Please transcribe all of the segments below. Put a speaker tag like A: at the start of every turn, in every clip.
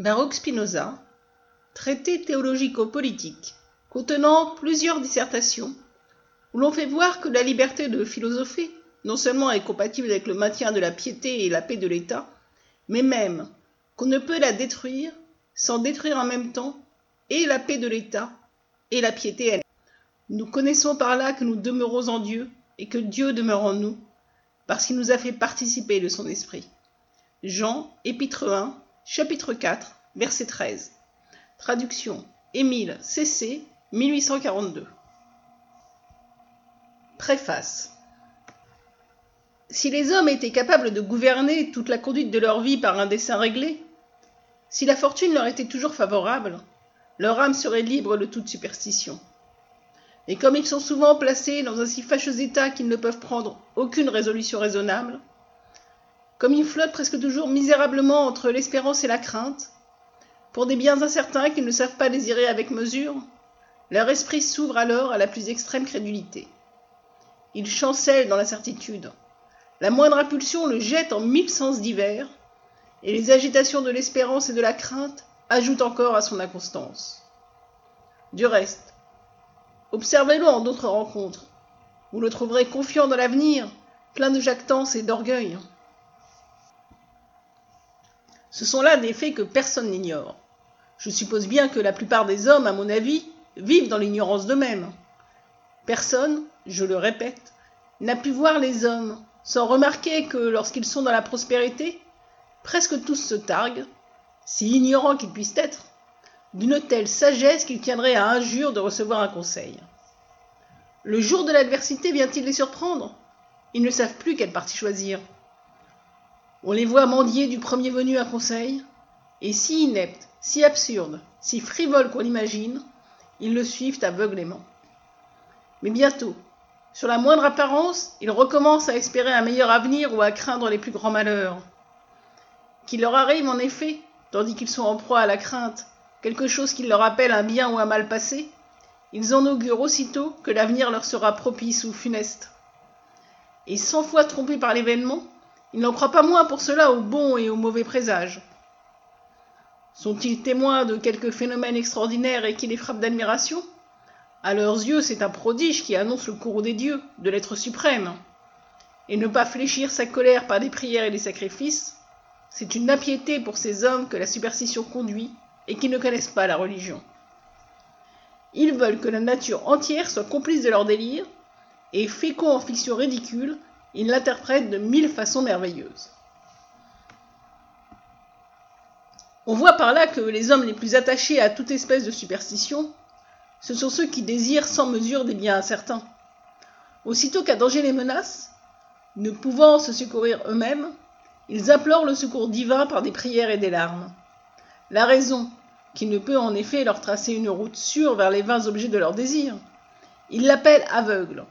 A: Baruch Spinoza, traité théologico-politique contenant plusieurs dissertations, où l'on fait voir que la liberté de philosopher non seulement est compatible avec le maintien de la piété et la paix de l'État, mais même qu'on ne peut la détruire sans détruire en même temps et la paix de l'État et la piété elle. Nous connaissons par là que nous demeurons en Dieu et que Dieu demeure en nous, parce qu'il nous a fait participer de son esprit. Jean, épître 1, chapitre 4, verset 13. Traduction Émile C.C., 1842. Préface. Si les hommes étaient capables de gouverner toute la conduite de leur vie par un dessein réglé, si la fortune leur était toujours favorable, leur âme serait libre de toute superstition. Et comme ils sont souvent placés dans un si fâcheux état qu'ils ne peuvent prendre aucune résolution raisonnable, comme ils flottent presque toujours misérablement entre l'espérance et la crainte, pour des biens incertains qu'ils ne savent pas désirer avec mesure, leur esprit s'ouvre alors à la plus extrême crédulité. Ils chancellent dans l'incertitude. La moindre impulsion le jette en mille sens divers, et les agitations de l'espérance et de la crainte ajoutent encore à son inconstance. Du reste, observez-le en d'autres rencontres. Vous le trouverez confiant dans l'avenir, plein de jactance et d'orgueil. Ce sont là des faits que personne n'ignore. Je suppose bien que la plupart des hommes, à mon avis, vivent dans l'ignorance d'eux-mêmes. Personne, je le répète, n'a pu voir les hommes sans remarquer que lorsqu'ils sont dans la prospérité, presque tous se targuent, si ignorants qu'ils puissent être, d'une telle sagesse qu'ils tiendraient à injure de recevoir un conseil. Le jour de l'adversité vient-il les surprendre? Ils ne savent plus quelle partie choisir. On les voit mendier du premier venu un conseil, et si ineptes, si absurdes, si frivoles qu'on l'imagine, ils le suivent aveuglément. Mais bientôt, sur la moindre apparence, ils recommencent à espérer un meilleur avenir ou à craindre les plus grands malheurs. Qu'il leur arrive en effet, tandis qu'ils sont en proie à la crainte, quelque chose qui leur rappelle un bien ou un mal passé, ils en augurent aussitôt que l'avenir leur sera propice ou funeste. Et cent fois trompés par l'événement, ils n'en croient pas moins pour cela aux bons et aux mauvais présages. Sont-ils témoins de quelque phénomène extraordinaire et qui les frappe d'admiration? À leurs yeux, c'est un prodige qui annonce le cours des dieux, de l'être suprême. Et ne pas fléchir sa colère par des prières et des sacrifices, c'est une impiété pour ces hommes que la superstition conduit et qui ne connaissent pas la religion. Ils veulent que la nature entière soit complice de leur délire, et fécond en fiction ridicule, il l'interprète de mille façons merveilleuses. On voit par là que les hommes les plus attachés à toute espèce de superstition, ce sont ceux qui désirent sans mesure des biens incertains. Aussitôt qu'un danger les menace, ne pouvant se secourir eux-mêmes, ils implorent le secours divin par des prières et des larmes. La raison, qui ne peut en effet leur tracer une route sûre vers les vains objets de leur désir, ils l'appellent aveugle.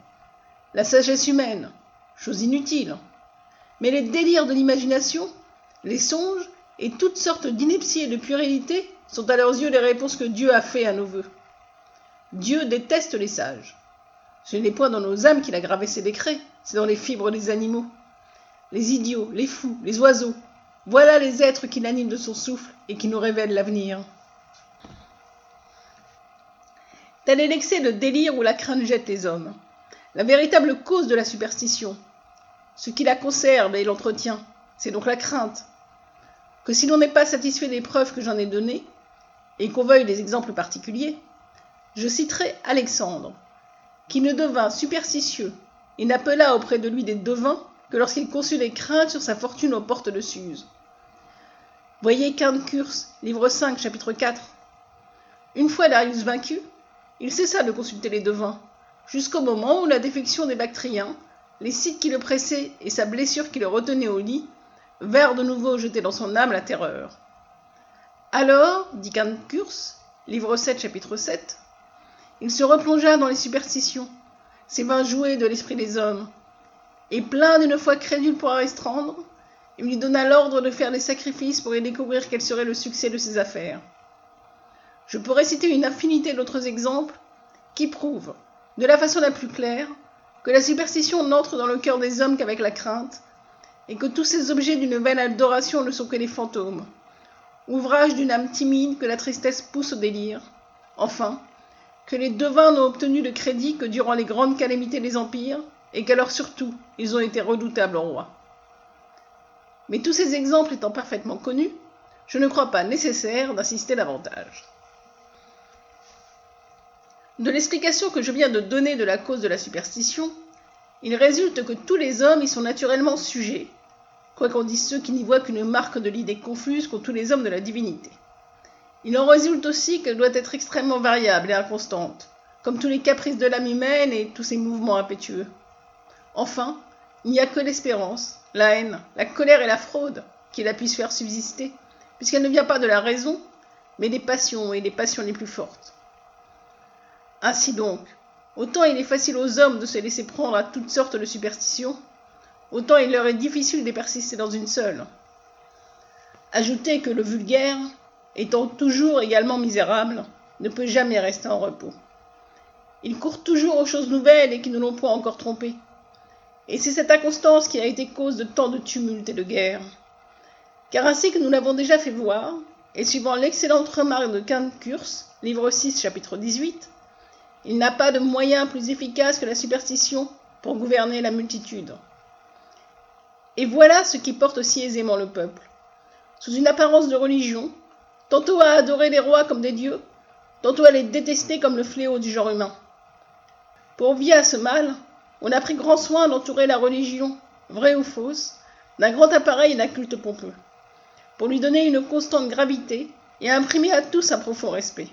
A: La sagesse humaine, chose inutile. Mais les délires de l'imagination, les songes et toutes sortes d'inepties et de puérilités sont à leurs yeux les réponses que Dieu a fait à nos voeux. Dieu déteste les sages. Ce n'est point dans nos âmes qu'il a gravé ses décrets, c'est dans les fibres des animaux. Les idiots, les fous, les oiseaux, voilà les êtres qui l'animent de son souffle et qui nous révèlent l'avenir. Tel est l'excès de délire où la crainte jette les hommes. La véritable cause de la superstition, ce qui la conserve et l'entretient, c'est donc la crainte. Que si l'on n'est pas satisfait des preuves que j'en ai données, et qu'on veuille des exemples particuliers, je citerai Alexandre, qui ne devint superstitieux et n'appela auprès de lui des devins que lorsqu'il conçut des craintes sur sa fortune aux portes de Suse. Voyez Quinte Curse, livre 5, chapitre 4. Une fois Darius vaincu, il cessa de consulter les devins, jusqu'au moment où la défection des Bactriens les sites qui le pressaient et sa blessure qui le retenait au lit vinrent de nouveau jeter dans son âme la terreur. Alors, dit Curse, livre 7, chapitre 7, il se replongea dans les superstitions, ces vains jouets de l'esprit des hommes, et plein d'une foi crédule pour restreindre, il lui donna l'ordre de faire des sacrifices pour y découvrir quel serait le succès de ses affaires. Je pourrais citer une infinité d'autres exemples qui prouvent, de la façon la plus claire, que la superstition n'entre dans le cœur des hommes qu'avec la crainte, et que tous ces objets d'une vaine adoration ne sont que des fantômes, ouvrage d'une âme timide que la tristesse pousse au délire. Enfin, que les devins n'ont obtenu de crédit que durant les grandes calamités des empires, et qu'alors surtout ils ont été redoutables au roi. Mais tous ces exemples étant parfaitement connus, je ne crois pas nécessaire d'insister davantage. De l'explication que je viens de donner de la cause de la superstition, il résulte que tous les hommes y sont naturellement sujets, quoiqu'on dise ceux qui n'y voient qu'une marque de l'idée confuse qu'ont tous les hommes de la divinité. Il en résulte aussi qu'elle doit être extrêmement variable et inconstante, comme tous les caprices de l'âme humaine et tous ses mouvements impétueux. Enfin, il n'y a que l'espérance, la haine, la colère et la fraude qui la puissent faire subsister, puisqu'elle ne vient pas de la raison, mais des passions et des passions les plus fortes. Ainsi donc, autant il est facile aux hommes de se laisser prendre à toutes sortes de superstitions, autant il leur est difficile de persister dans une seule. Ajoutez que le vulgaire, étant toujours également misérable, ne peut jamais rester en repos. Il court toujours aux choses nouvelles et qui ne l'ont point encore trompé. Et c'est cette inconstance qui a été cause de tant de tumultes et de guerres. Car ainsi que nous l'avons déjà fait voir, et suivant l'excellente remarque de Kurz, livre 6, chapitre 18, il n'a pas de moyen plus efficace que la superstition pour gouverner la multitude. Et voilà ce qui porte si aisément le peuple. Sous une apparence de religion, tantôt à adorer les rois comme des dieux, tantôt à les détester comme le fléau du genre humain. Pour obvier à ce mal, on a pris grand soin d'entourer la religion, vraie ou fausse, d'un grand appareil d'un culte pompeux, pour lui donner une constante gravité et imprimer à tous un profond respect.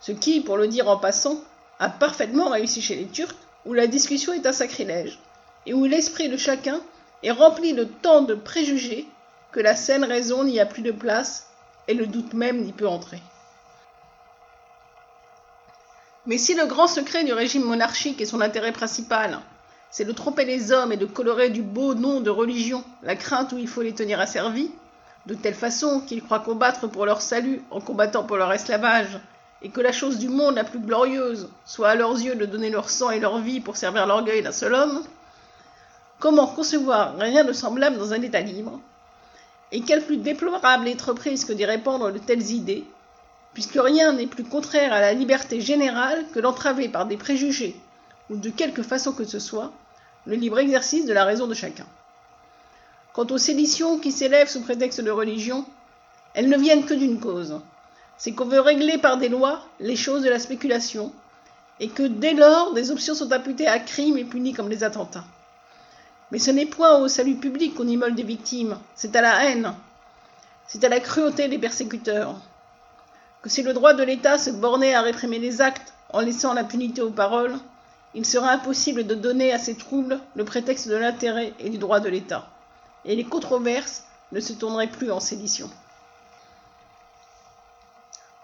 A: Ce qui, pour le dire en passant, a parfaitement réussi chez les Turcs, où la discussion est un sacrilège, et où l'esprit de chacun est rempli de tant de préjugés que la saine raison n'y a plus de place et le doute même n'y peut entrer. Mais si le grand secret du régime monarchique et son intérêt principal, c'est de tromper les hommes et de colorer du beau nom de religion la crainte où il faut les tenir asservis, de telle façon qu'ils croient combattre pour leur salut en combattant pour leur esclavage, et que la chose du monde la plus glorieuse soit à leurs yeux de donner leur sang et leur vie pour servir l'orgueil d'un seul homme, comment concevoir rien de semblable dans un État libre? Et quelle plus déplorable entreprise que d'y répandre de telles idées puisque rien n'est plus contraire à la liberté générale que d'entraver par des préjugés, ou de quelque façon que ce soit, le libre exercice de la raison de chacun. Quant aux séditions qui s'élèvent sous prétexte de religion, elles ne viennent que d'une cause, c'est qu'on veut régler par des lois les choses de la spéculation, et que dès lors des options sont imputées à crimes et punies comme des attentats. Mais ce n'est point au salut public qu'on immole des victimes, c'est à la haine, c'est à la cruauté des persécuteurs que si le droit de l'État se bornait à réprimer les actes en laissant l'impunité aux paroles, il serait impossible de donner à ces troubles le prétexte de l'intérêt et du droit de l'État, et les controverses ne se tourneraient plus en sédition.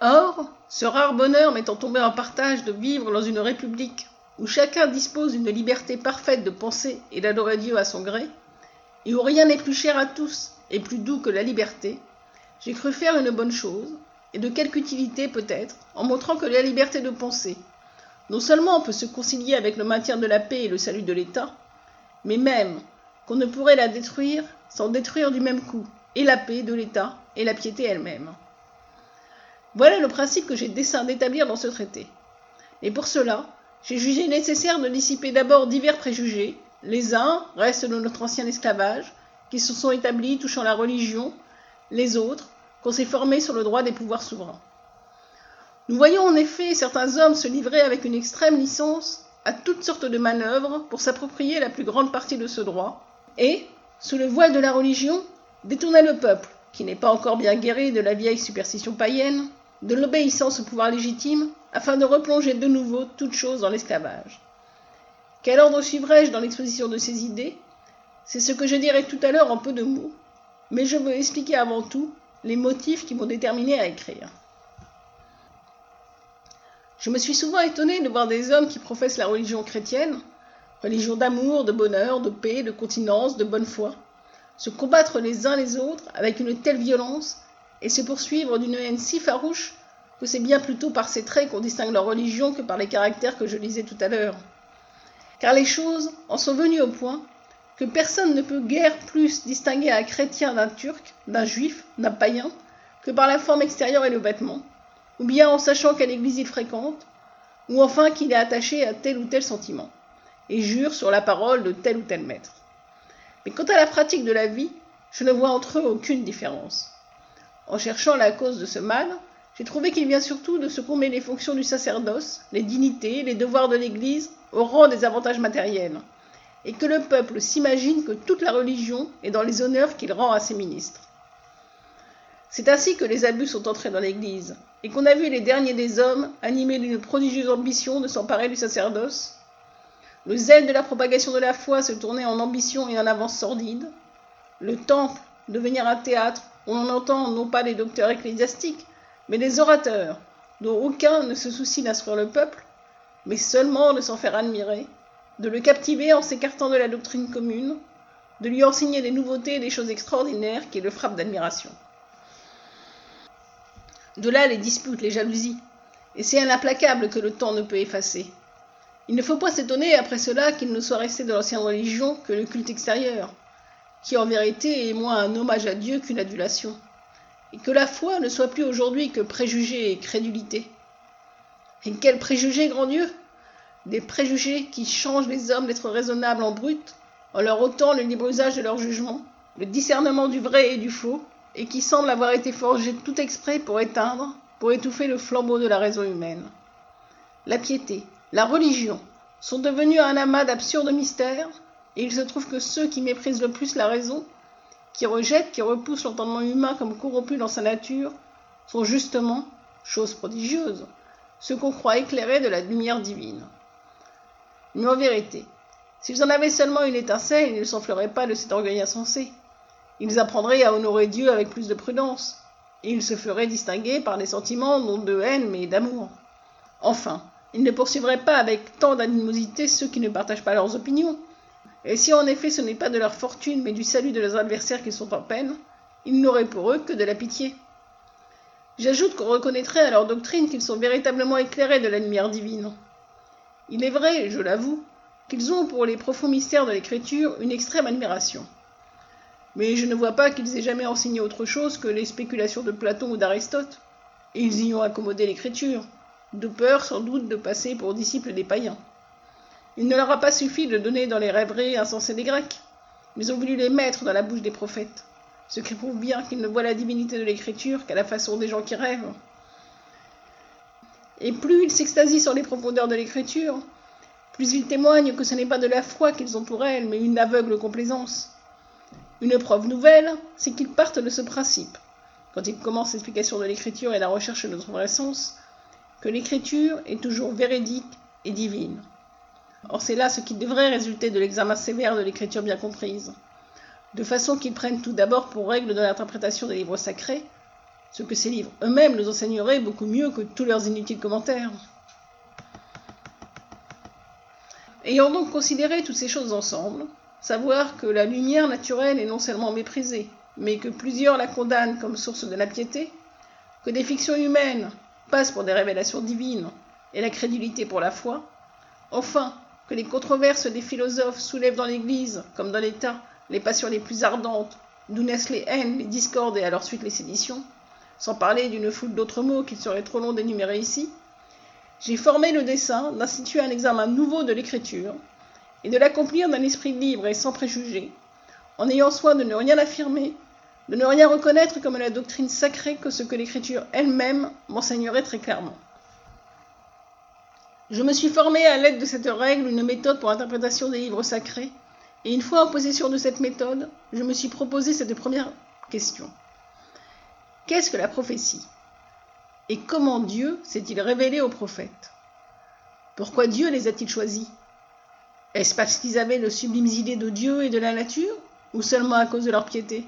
A: Or, ce rare bonheur m'étant tombé en partage de vivre dans une république où chacun dispose d'une liberté parfaite de penser et d'adorer Dieu à son gré, et où rien n'est plus cher à tous et plus doux que la liberté, j'ai cru faire une bonne chose, et de quelque utilité peut-être, en montrant que la liberté de penser, non seulement peut se concilier avec le maintien de la paix et le salut de l'État, mais même qu'on ne pourrait la détruire sans détruire du même coup et la paix de l'État et la piété elle-même. Voilà le principe que j'ai dessein d'établir dans ce traité. Et pour cela, j'ai jugé nécessaire de dissiper d'abord divers préjugés. Les uns restent de notre ancien esclavage, qui se sont établis touchant la religion, les autres qu'on s'est formé sur le droit des pouvoirs souverains. Nous voyons en effet certains hommes se livrer avec une extrême licence à toutes sortes de manœuvres pour s'approprier la plus grande partie de ce droit, et, sous le voile de la religion, détourner le peuple, qui n'est pas encore bien guéri de la vieille superstition païenne, de l'obéissance au pouvoir légitime, afin de replonger de nouveau toute chose dans l'esclavage. Quel ordre suivrai-je dans l'exposition de ces idées? C'est ce que je dirai tout à l'heure en peu de mots, mais je veux expliquer avant tout les motifs qui m'ont déterminé à écrire. Je me suis souvent étonné de voir des hommes qui professent la religion chrétienne, religion d'amour, de bonheur, de paix, de continence, de bonne foi, se combattre les uns les autres avec une telle violence et se poursuivre d'une haine si farouche que c'est bien plutôt par ces traits qu'on distingue leur religion que par les caractères que je lisais tout à l'heure. Car les choses en sont venues au point personne ne peut guère plus distinguer un chrétien d'un turc, d'un juif, d'un païen, que par la forme extérieure et le vêtement, ou bien en sachant quelle église il fréquente, ou enfin qu'il est attaché à tel ou tel sentiment, et jure sur la parole de tel ou tel maître. Mais quant à la pratique de la vie, je ne vois entre eux aucune différence. En cherchant la cause de ce mal, j'ai trouvé qu'il vient surtout de ce qu'on met les fonctions du sacerdoce, les dignités, les devoirs de l'Église au rang des avantages matériels, et que le peuple s'imagine que toute la religion est dans les honneurs qu'il rend à ses ministres. C'est ainsi que les abus sont entrés dans l'Église, et qu'on a vu les derniers des hommes, animés d'une prodigieuse ambition de s'emparer du sacerdoce. Le zèle de la propagation de la foi se tournait en ambition et en avance sordide. Le temple devenir un théâtre où l'on entend non pas les docteurs ecclésiastiques, mais des orateurs, dont aucun ne se soucie d'instruire le peuple, mais seulement de s'en faire admirer, de le captiver en s'écartant de la doctrine commune, de lui enseigner des nouveautés et des choses extraordinaires qui le frappent d'admiration. De là les disputes, les jalousies, et c'est un implacable que le temps ne peut effacer. Il ne faut pas s'étonner après cela qu'il ne soit resté de l'ancienne religion que le culte extérieur, qui en vérité est moins un hommage à Dieu qu'une adulation, et que la foi ne soit plus aujourd'hui que préjugé et crédulité. Et quels préjugés, grand Dieu? Des préjugés qui changent les hommes d'être raisonnables en brut, en leur ôtant le libre usage de leur jugement, le discernement du vrai et du faux, et qui semblent avoir été forgés tout exprès pour éteindre, pour étouffer le flambeau de la raison humaine. La piété, la religion, sont devenus un amas d'absurdes mystères, et il se trouve que ceux qui méprisent le plus la raison, qui rejettent, qui repoussent l'entendement humain comme corrompu dans sa nature, sont justement, chose prodigieuse, ceux qu'on croit éclairés de la lumière divine. Mais en vérité, s'ils en avaient seulement une étincelle, ils ne s'enfleraient pas de cet orgueil insensé. Ils apprendraient à honorer Dieu avec plus de prudence, et ils se feraient distinguer par des sentiments non de haine mais d'amour. Enfin, ils ne poursuivraient pas avec tant d'animosité ceux qui ne partagent pas leurs opinions, et si en effet ce n'est pas de leur fortune, mais du salut de leurs adversaires qu'ils sont en peine, ils n'auraient pour eux que de la pitié. J'ajoute qu'on reconnaîtrait à leur doctrine qu'ils sont véritablement éclairés de la lumière divine. Il est vrai, je l'avoue, qu'ils ont pour les profonds mystères de l'écriture une extrême admiration. Mais je ne vois pas qu'ils aient jamais enseigné autre chose que les spéculations de Platon ou d'Aristote, et ils y ont accommodé l'écriture, de peur sans doute de passer pour disciples des païens. Il ne leur a pas suffi de donner dans les rêveries insensées des Grecs, mais ont voulu les mettre dans la bouche des prophètes, ce qui prouve bien qu'ils ne voient la divinité de l'écriture qu'à la façon des gens qui rêvent. Et plus ils s'extasient sur les profondeurs de l'écriture, plus ils témoignent que ce n'est pas de la foi qu'ils ont pour elle, mais une aveugle complaisance. Une preuve nouvelle, c'est qu'ils partent de ce principe, quand ils commencent l'explication de l'écriture et la recherche de notre vrai sens, que l'écriture est toujours véridique et divine. Or c'est là ce qui devrait résulter de l'examen sévère de l'écriture bien comprise, de façon qu'ils prennent tout d'abord pour règle de l'interprétation des livres sacrés, ce que ces livres eux-mêmes nous enseigneraient beaucoup mieux que tous leurs inutiles commentaires. Ayant donc considéré toutes ces choses ensemble, savoir que la lumière naturelle est non seulement méprisée, mais que plusieurs la condamnent comme source de la piété, que des fictions humaines passent pour des révélations divines et la crédulité pour la foi, enfin les controverses des philosophes soulèvent dans l'Église, comme dans l'État, les passions les plus ardentes, d'où naissent les haines, les discordes et à leur suite les séditions, sans parler d'une foule d'autres mots qu'il serait trop long d'énumérer ici, j'ai formé le dessein d'instituer un examen nouveau de l'écriture et de l'accomplir d'un esprit libre et sans préjugés, en ayant soin de ne rien affirmer, de ne rien reconnaître comme la doctrine sacrée que ce que l'écriture elle-même m'enseignerait très clairement. Je me suis formé à l'aide de cette règle une méthode pour l'interprétation des livres sacrés, et une fois en possession de cette méthode, je me suis proposé cette première question. Qu'est-ce que la prophétie? Et comment Dieu s'est-il révélé aux prophètes? Pourquoi Dieu les a-t-il choisis? Est-ce parce qu'ils avaient de sublimes idées de Dieu et de la nature, ou seulement à cause de leur piété?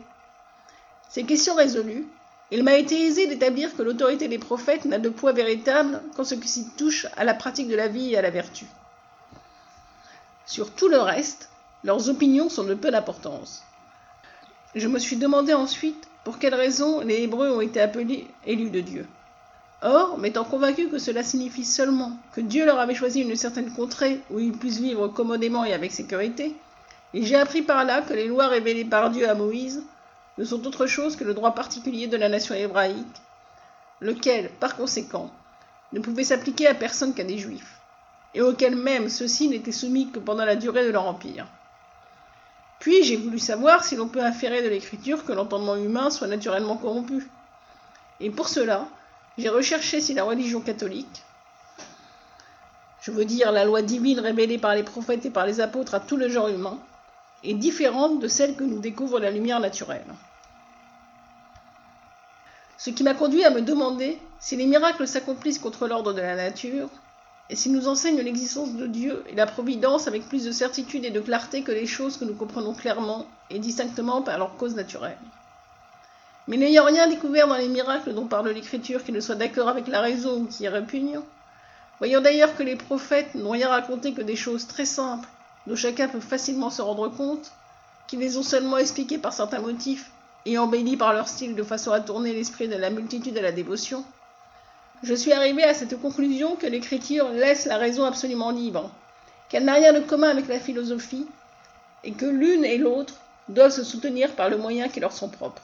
A: Ces questions résolues, il m'a été aisé d'établir que l'autorité des prophètes n'a de poids véritable qu'en ce qui s'y touche à la pratique de la vie et à la vertu. Sur tout le reste, leurs opinions sont de peu d'importance. Je me suis demandé ensuite pour quelles raisons les Hébreux ont été appelés élus de Dieu. Or, m'étant convaincu que cela signifie seulement que Dieu leur avait choisi une certaine contrée où ils puissent vivre commodément et avec sécurité, j'ai appris par là que les lois révélées par Dieu à Moïse ne sont autre chose que le droit particulier de la nation hébraïque, lequel, par conséquent, ne pouvait s'appliquer à personne qu'à des juifs, et auquel même ceux-ci n'étaient soumis que pendant la durée de leur empire. Puis j'ai voulu savoir si l'on peut inférer de l'écriture que l'entendement humain soit naturellement corrompu. Et pour cela, j'ai recherché si la religion catholique, je veux dire la loi divine révélée par les prophètes et par les apôtres à tout le genre humain, est différente de celle que nous découvre la lumière naturelle. Ce qui m'a conduit à me demander si les miracles s'accomplissent contre l'ordre de la nature, et s'ils nous enseignent l'existence de Dieu et la providence avec plus de certitude et de clarté que les choses que nous comprenons clairement et distinctement par leur cause naturelle. Mais n'ayant rien découvert dans les miracles dont parle l'Écriture qui ne soit d'accord avec la raison ou qui est répugne, voyant d'ailleurs que les prophètes n'ont rien raconté que des choses très simples dont chacun peut facilement se rendre compte, qui les ont seulement expliquées par certains motifs et embellis par leur style de façon à tourner l'esprit de la multitude à la dévotion, je suis arrivé à cette conclusion que l'écriture laisse la raison absolument libre, qu'elle n'a rien de commun avec la philosophie, et que l'une et l'autre doivent se soutenir par le moyen qui leur sont propres.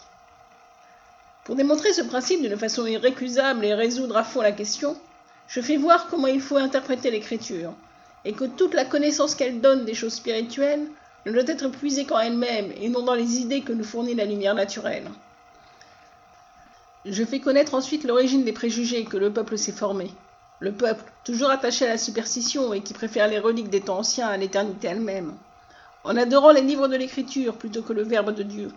A: Pour démontrer ce principe d'une façon irrécusable et résoudre à fond la question, je fais voir comment il faut interpréter l'écriture, et que toute la connaissance qu'elle donne des choses spirituelles ne doit être puisée qu'en elle-même et non dans les idées que nous fournit la lumière naturelle. Je fais connaître ensuite l'origine des préjugés que le peuple s'est formé. Le peuple, toujours attaché à la superstition et qui préfère les reliques des temps anciens à l'éternité elle-même, en adorant les livres de l'Écriture plutôt que le Verbe de Dieu.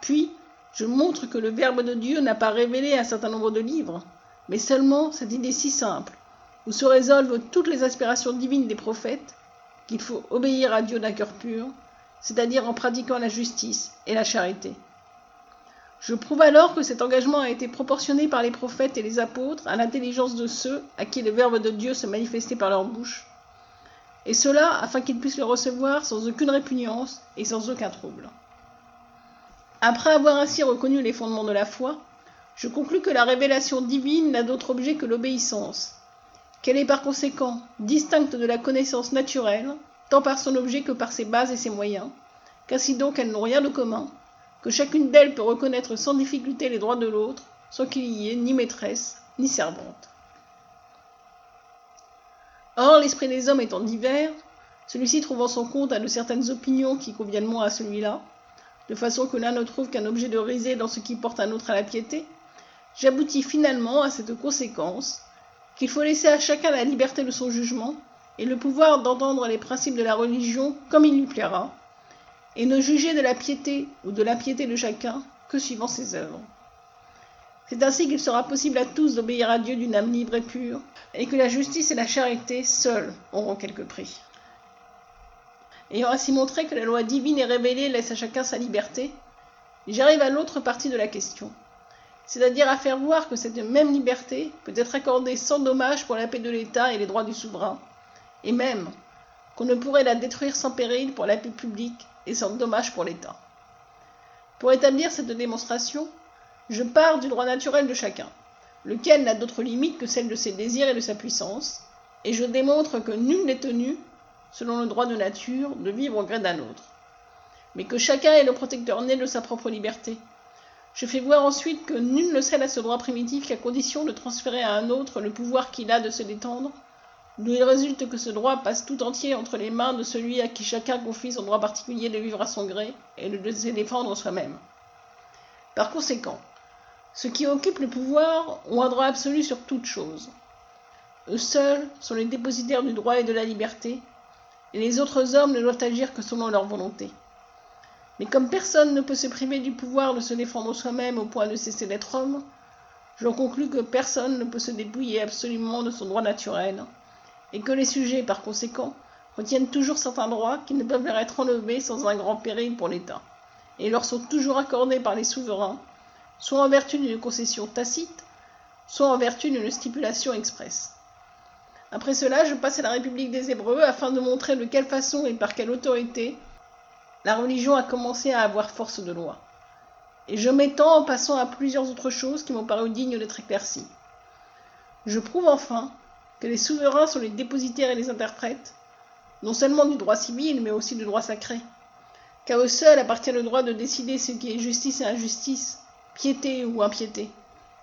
A: Puis, je montre que le Verbe de Dieu n'a pas révélé un certain nombre de livres, mais seulement cette idée si simple, où se résolvent toutes les aspirations divines des prophètes, qu'il faut obéir à Dieu d'un cœur pur, c'est-à-dire en pratiquant la justice et la charité. Je prouve alors que cet engagement a été proportionné par les prophètes et les apôtres à l'intelligence de ceux à qui le Verbe de Dieu se manifestait par leur bouche, et cela afin qu'ils puissent le recevoir sans aucune répugnance et sans aucun trouble. Après avoir ainsi reconnu les fondements de la foi, je conclus que la révélation divine n'a d'autre objet que l'obéissance, qu'elle est par conséquent distincte de la connaissance naturelle, tant par son objet que par ses bases et ses moyens, qu'ainsi donc elles n'ont rien de commun, que chacune d'elles peut reconnaître sans difficulté les droits de l'autre, sans qu'il y ait ni maîtresse, ni servante. Or, l'esprit des hommes étant divers, celui-ci trouvant son compte à de certaines opinions qui conviennent moins à celui-là, de façon que l'un ne trouve qu'un objet de risée dans ce qui porte un autre à la piété, j'aboutis finalement à cette conséquence qu'il faut laisser à chacun la liberté de son jugement et le pouvoir d'entendre les principes de la religion comme il lui plaira, et ne juger de la piété ou de l'impiété de chacun que suivant ses œuvres. C'est ainsi qu'il sera possible à tous d'obéir à Dieu d'une âme libre et pure, et que la justice et la charité seules auront quelque prix. Ayant ainsi montré que la loi divine et révélée laisse à chacun sa liberté, j'arrive à l'autre partie de la question, c'est-à-dire à faire voir que cette même liberté peut être accordée sans dommage pour la paix de l'État et les droits du souverain, et même qu'on ne pourrait la détruire sans péril pour la paix publique et sans dommage pour l'État. Pour établir cette démonstration, je pars du droit naturel de chacun, lequel n'a d'autre limite que celle de ses désirs et de sa puissance, et je démontre que nul n'est tenu, selon le droit de nature, de vivre au gré d'un autre, mais que chacun est le protecteur né de sa propre liberté. Je fais voir ensuite que nul ne cède à ce droit primitif qu'à condition de transférer à un autre le pouvoir qu'il a de se détendre, d'où il résulte que ce droit passe tout entier entre les mains de celui à qui chacun confie son droit particulier de vivre à son gré et de se défendre soi-même. Par conséquent, ceux qui occupent le pouvoir ont un droit absolu sur toute chose. Eux seuls sont les dépositaires du droit et de la liberté, et les autres hommes ne doivent agir que selon leur volonté. Mais comme personne ne peut se priver du pouvoir de se défendre soi-même au point de cesser d'être homme, j'en conclus que personne ne peut se dépouiller absolument de son droit naturel, et que les sujets, par conséquent, retiennent toujours certains droits qui ne peuvent leur être enlevés sans un grand péril pour l'État, et leur sont toujours accordés par les souverains, soit en vertu d'une concession tacite, soit en vertu d'une stipulation expresse. Après cela, je passe à la République des Hébreux afin de montrer de quelle façon et par quelle autorité la religion a commencé à avoir force de loi. Et je m'étends en passant à plusieurs autres choses qui m'ont paru dignes d'être éclaircies. Je prouve enfin que les souverains sont les dépositaires et les interprètes, non seulement du droit civil, mais aussi du droit sacré. qu'à eux seuls appartient le droit de décider ce qui est justice et injustice, piété ou impiété.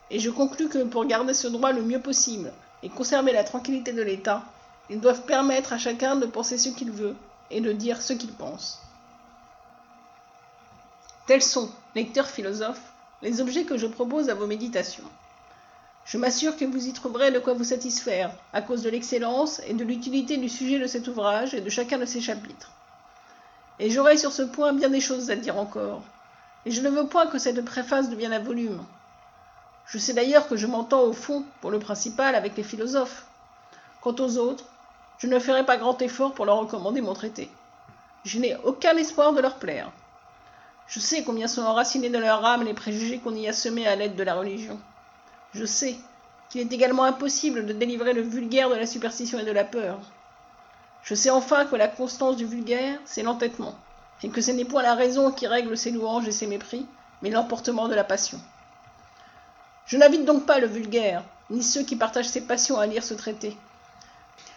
A: Et je conclus que pour garder ce droit le mieux possible et conserver la tranquillité de l'État, ils doivent permettre à chacun de penser ce qu'il veut et de dire ce qu'il pense. Tels sont, lecteurs philosophes, les objets que je propose à vos méditations. Je m'assure que vous y trouverez de quoi vous satisfaire, à cause de l'excellence et de l'utilité du sujet de cet ouvrage et de chacun de ses chapitres. Et j'aurai sur ce point bien des choses à dire encore, et je ne veux point que cette préface devienne un volume. Je sais d'ailleurs que je m'entends au fond, pour le principal, avec les philosophes. Quant aux autres, je ne ferai pas grand effort pour leur recommander mon traité. Je n'ai aucun espoir de leur plaire. Je sais combien sont enracinés dans leur âme les préjugés qu'on y a semés à l'aide de la religion. Je sais qu'il est également impossible de délivrer le vulgaire de la superstition et de la peur. Je sais enfin que la constance du vulgaire, c'est l'entêtement, et que ce n'est point la raison qui règle ses louanges et ses mépris, mais l'emportement de la passion. Je n'invite donc pas le vulgaire, ni ceux qui partagent ses passions à lire ce traité.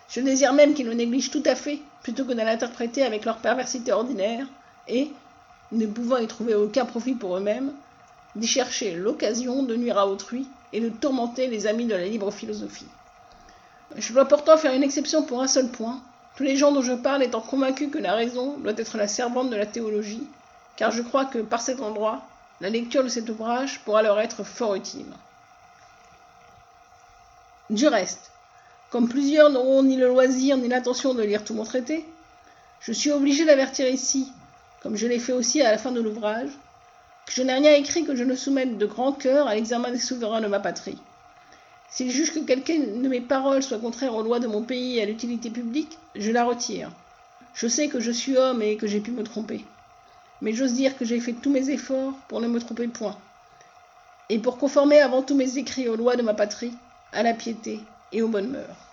A: Je désire même qu'ils le négligent tout à fait, plutôt que de l'interpréter avec leur perversité ordinaire, et, ne pouvant y trouver aucun profit pour eux-mêmes, d'y chercher l'occasion de nuire à autrui et de tourmenter les amis de la libre philosophie. Je dois pourtant faire une exception pour un seul point, tous les gens dont je parle étant convaincus que la raison doit être la servante de la théologie, car je crois que par cet endroit, la lecture de cet ouvrage pourra leur être fort utile. Du reste, comme plusieurs n'auront ni le loisir ni l'intention de lire tout mon traité, je suis obligé d'avertir ici, comme je l'ai fait aussi à la fin de l'ouvrage, je n'ai rien écrit que je ne soumette de grand cœur à l'examen des souverains de ma patrie. S'il juge que quelqu'une de mes paroles soit contraire aux lois de mon pays et à l'utilité publique, je la retire. Je sais que je suis homme et que j'ai pu me tromper. Mais j'ose dire que j'ai fait tous mes efforts pour ne me tromper point. Et pour conformer avant tous mes écrits aux lois de ma patrie, à la piété et aux bonnes mœurs.